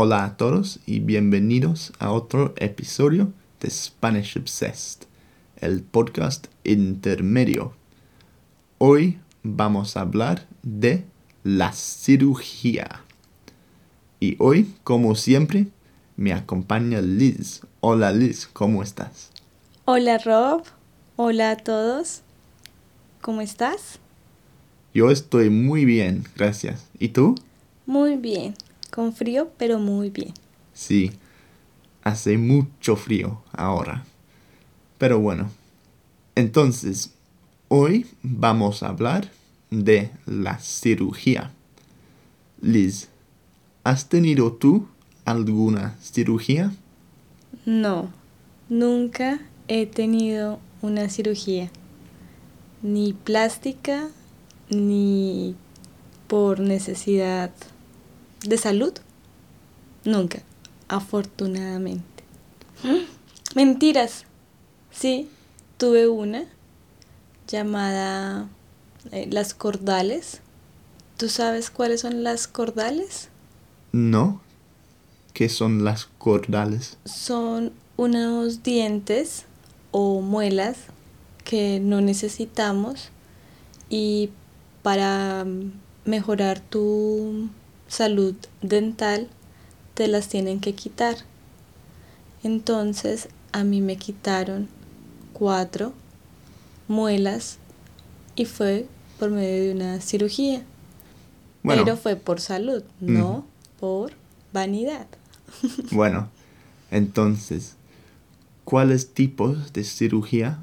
Hola a todos y bienvenidos a otro episodio de Spanish Obsessed, el podcast intermedio. Hoy vamos a hablar de la cirugía. Y hoy, como siempre, me acompaña Liz. Hola Liz, ¿cómo estás? Hola Rob, hola a todos. ¿Cómo estás? Yo estoy muy bien, gracias. ¿Y tú? Muy bien, con frío, pero muy bien. Sí, hace mucho frío ahora. Pero bueno, entonces, hoy vamos a hablar de la cirugía. Liz, ¿has tenido tú alguna cirugía? No, nunca he tenido una cirugía, ni plástica, ni por necesidad de salud. Nunca, afortunadamente. Mentiras. Sí, tuve una llamada eh, las cordales. ¿Tú sabes cuáles son las cordales? No. ¿Qué son las cordales? Son unos dientes o muelas que no necesitamos y para mejorar tu salud dental te las tienen que quitar. Entonces a mí me quitaron cuatro muelas y fue por medio de una cirugía. Pero fue por salud, no por vanidad. bueno, entonces, ¿cuáles tipos de cirugía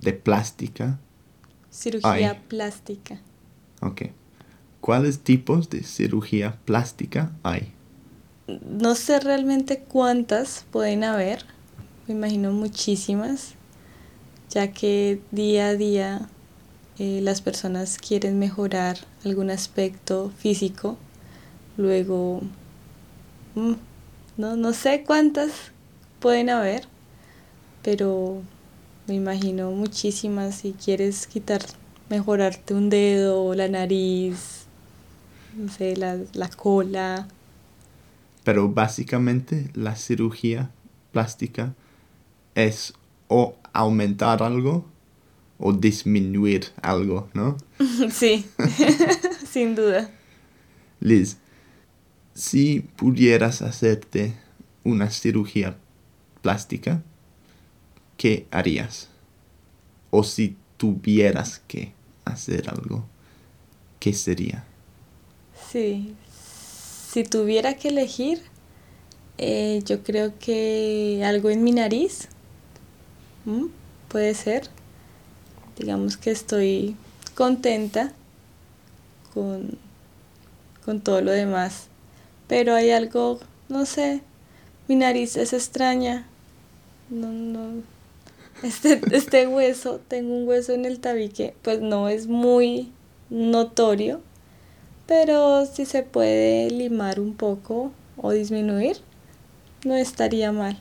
de plástica? Cirugía plástica. Ok. ¿Cuáles tipos de cirugía plástica hay? No sé realmente cuántas pueden haber. Me imagino muchísimas, ya que día a día eh, las personas quieren mejorar algún aspecto físico, luego mm, no, no sé cuántas pueden haber, pero me imagino muchísimas si quieres quitar, mejorarte un dedo, la nariz, no sé, la, la cola. Pero básicamente la cirugía plástica es o aumentar algo o disminuir algo, ¿no? Sí, sin duda. Liz, si pudieras hacerte una cirugía plástica, ¿qué harías? O si tuvieras que hacer algo, ¿qué sería? Sí, si tuviera que elegir, eh, yo creo que algo en mi nariz, puede ser digamos que estoy contenta con, con todo lo demás. Pero hay algo, no sé, mi nariz es extraña. No, no. Este, este hueso, tengo un hueso en el tabique, pues no es muy notorio, pero si se puede limar un poco o disminuir, no estaría mal.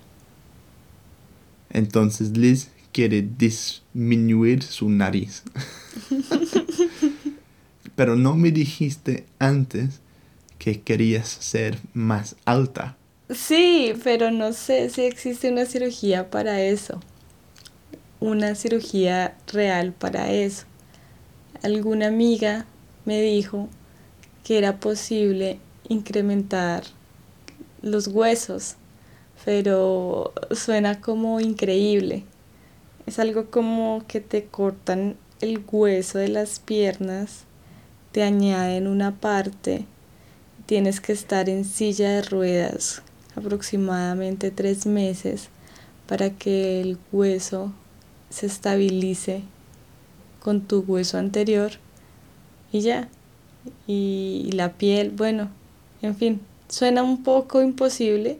Entonces, Liz, quiere disminuir su nariz. Pero no me dijiste antes que querías ser más alta. Sí, pero no sé si existe una cirugía para eso. Una cirugía real para eso. Alguna amiga me dijo que era posible incrementar los huesos, pero suena como increíble. Es algo como que te cortan el hueso de las piernas, te añaden una parte, tienes que estar en silla de ruedas aproximadamente tres meses para que el hueso se estabilice con tu hueso anterior y ya. Y, la piel, bueno, en fin, suena un poco imposible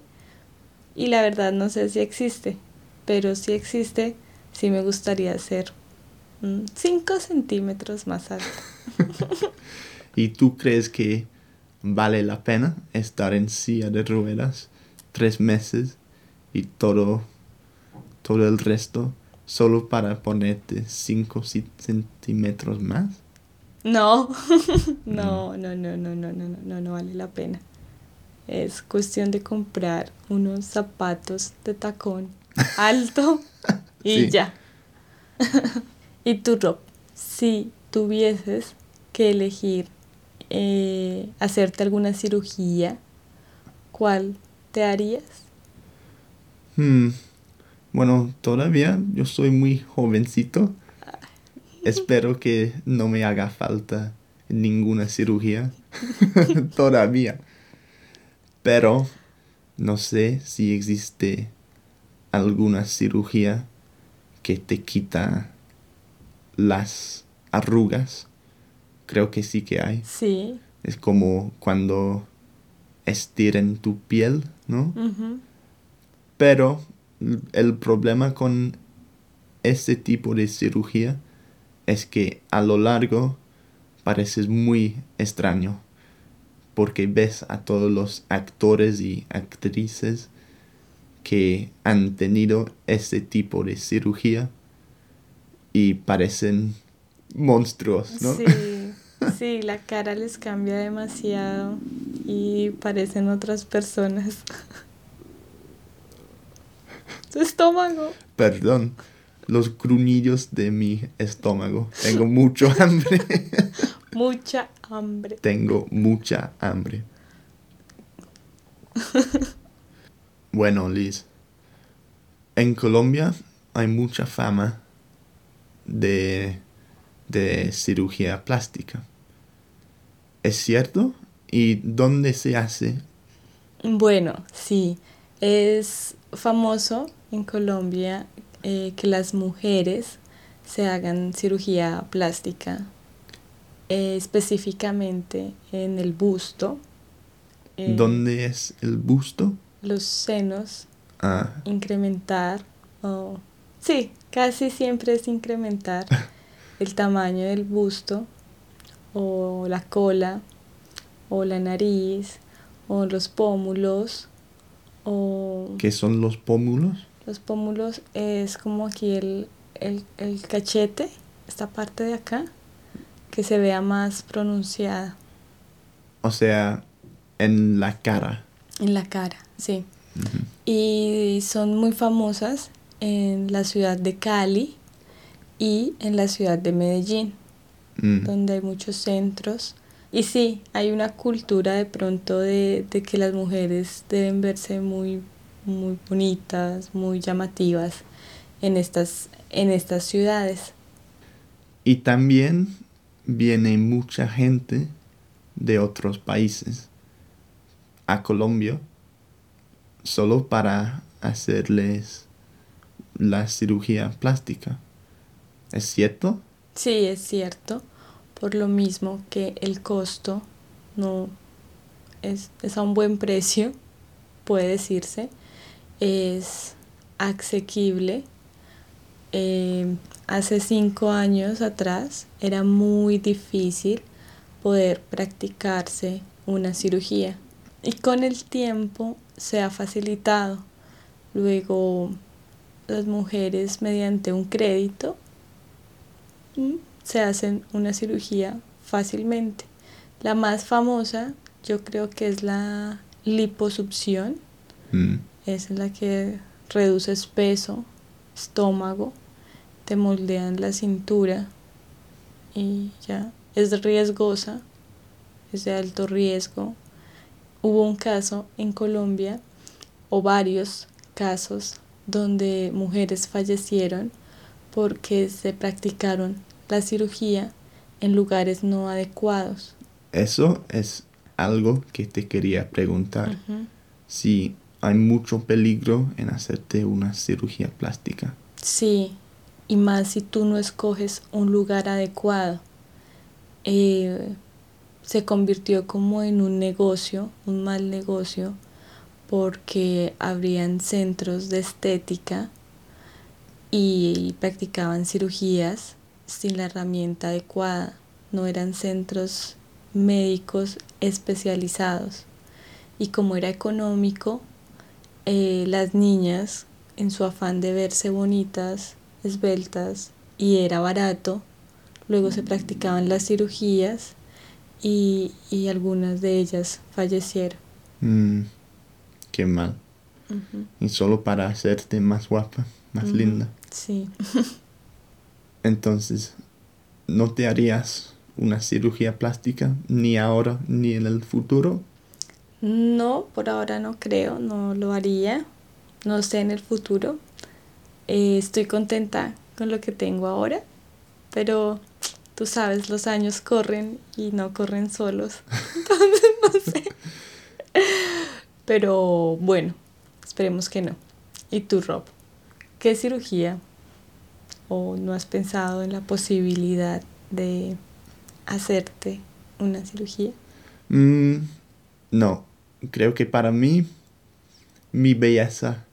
y la verdad no sé si existe, pero si existe, sí me gustaría ser 5 centímetros más alto. ¿Y tú crees que vale la pena estar en silla de ruedas tres meses y todo, todo el resto solo para ponerte 5 centímetros más? No, no, no, no, no, no, no, no, no, vale la pena. es cuestión de comprar unos zapatos de tacón alto y Sí. ya. y tu Rob, si tuvieses que elegir eh, hacerte alguna cirugía, ¿cuál te harías? Hmm, Bueno, todavía yo soy muy jovencito. Espero que no me haga falta ninguna cirugía. todavía. Pero no sé si existe alguna cirugía que te quita las arrugas. Creo que sí que hay. Sí. Es como cuando estiran tu piel, ¿no? Pero el problema con este tipo de cirugía es que a lo largo pareces muy extraño porque ves a todos los actores y actrices que han tenido este tipo de cirugía y parecen monstruos, ¿no? Sí, sí, la cara les cambia demasiado y parecen otras personas. Su estómago. Perdón, los gruñillos de mi estómago. Tengo mucho hambre. Mucha hambre. Tengo mucha hambre. Bueno, Liz, en Colombia hay mucha fama de, de cirugía plástica. ¿Es cierto? ¿Y dónde se hace? Bueno, sí, es famoso en Colombia eh, que las mujeres se hagan cirugía plástica, eh, específicamente en el busto, eh, ¿Dónde es el busto? los senos, Ah, incrementar, o sí, casi siempre es incrementar el tamaño del busto, o la cola, o la nariz, o los pómulos, o ¿qué son los pómulos? Los pómulos es como aquí el, el, el cachete, esta parte de acá, que se vea más pronunciada O sea, en la cara. en la cara, sí. Y son muy famosas en la ciudad de Cali y en la ciudad de Medellín, donde hay muchos centros. Y sí, hay una cultura de pronto de, de que las mujeres deben verse muy, muy bonitas, muy llamativas en estas, en estas ciudades. Y también viene mucha gente de otros países a Colombia solo para hacerles la cirugía plástica. ¿Es cierto? Sí, es cierto, por lo mismo que el costo no es, es a un buen precio, puede decirse, es asequible. Eh, hace cinco años atrás era muy difícil poder practicarse una cirugía y con el tiempo se ha facilitado. Luego las mujeres mediante un crédito mm, se hacen una cirugía fácilmente. La más famosa yo creo que es la liposucción, Mm. Es en la que reduces peso, estómago, te moldean la cintura y ya es riesgosa, es de alto riesgo. Hubo un caso en Colombia o varios casos donde mujeres fallecieron porque se practicaron la cirugía en lugares no adecuados. Eso es algo que te quería preguntar. Si hay mucho peligro en hacerte una cirugía plástica. Sí, y más si tú no escoges un lugar adecuado. Eh, se convirtió como en un negocio, un mal negocio, porque habrían centros de estética y practicaban cirugías sin la herramienta adecuada. No eran centros médicos especializados. Y como era económico, eh, las niñas, en su afán de verse bonitas, esbeltas, y era barato, luego se practicaban las cirugías y, y algunas de ellas fallecieron. Mm, qué mal. Y solo para hacerte más guapa, más linda. Sí. Entonces, ¿no te harías una cirugía plástica ni ahora ni en el futuro? No, por ahora no creo, no lo haría. No sé en el futuro. Eh, estoy contenta con lo que tengo ahora, pero tú sabes, los años corren y no corren solos. Entonces, no sé. Pero bueno, esperemos que no. ¿Y tú, Rob? ¿Qué cirugía? ¿O no has pensado en la posibilidad de hacerte una cirugía? Mm, no, creo que para mí mi belleza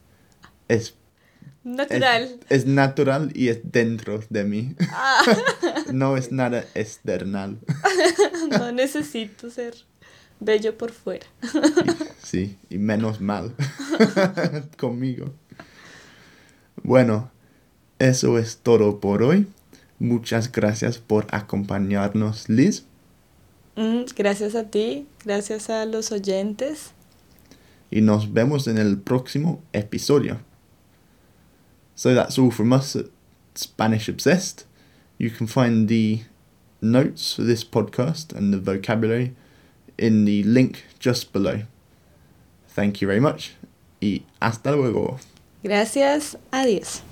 es, es, Natural. es natural y es dentro de mí. Ah. No es nada external. No necesito ser bello por fuera. Sí, y menos mal conmigo. Bueno, eso es todo por hoy. Muchas gracias por acompañarnos, Liz. Mm, gracias a ti, gracias a los oyentes. Y nos vemos en el próximo episodio. So that's all from us at Spanish Obsessed. You can find the notes for this podcast and the vocabulary in the link just below. Thank you very much y hasta luego. Gracias, adiós.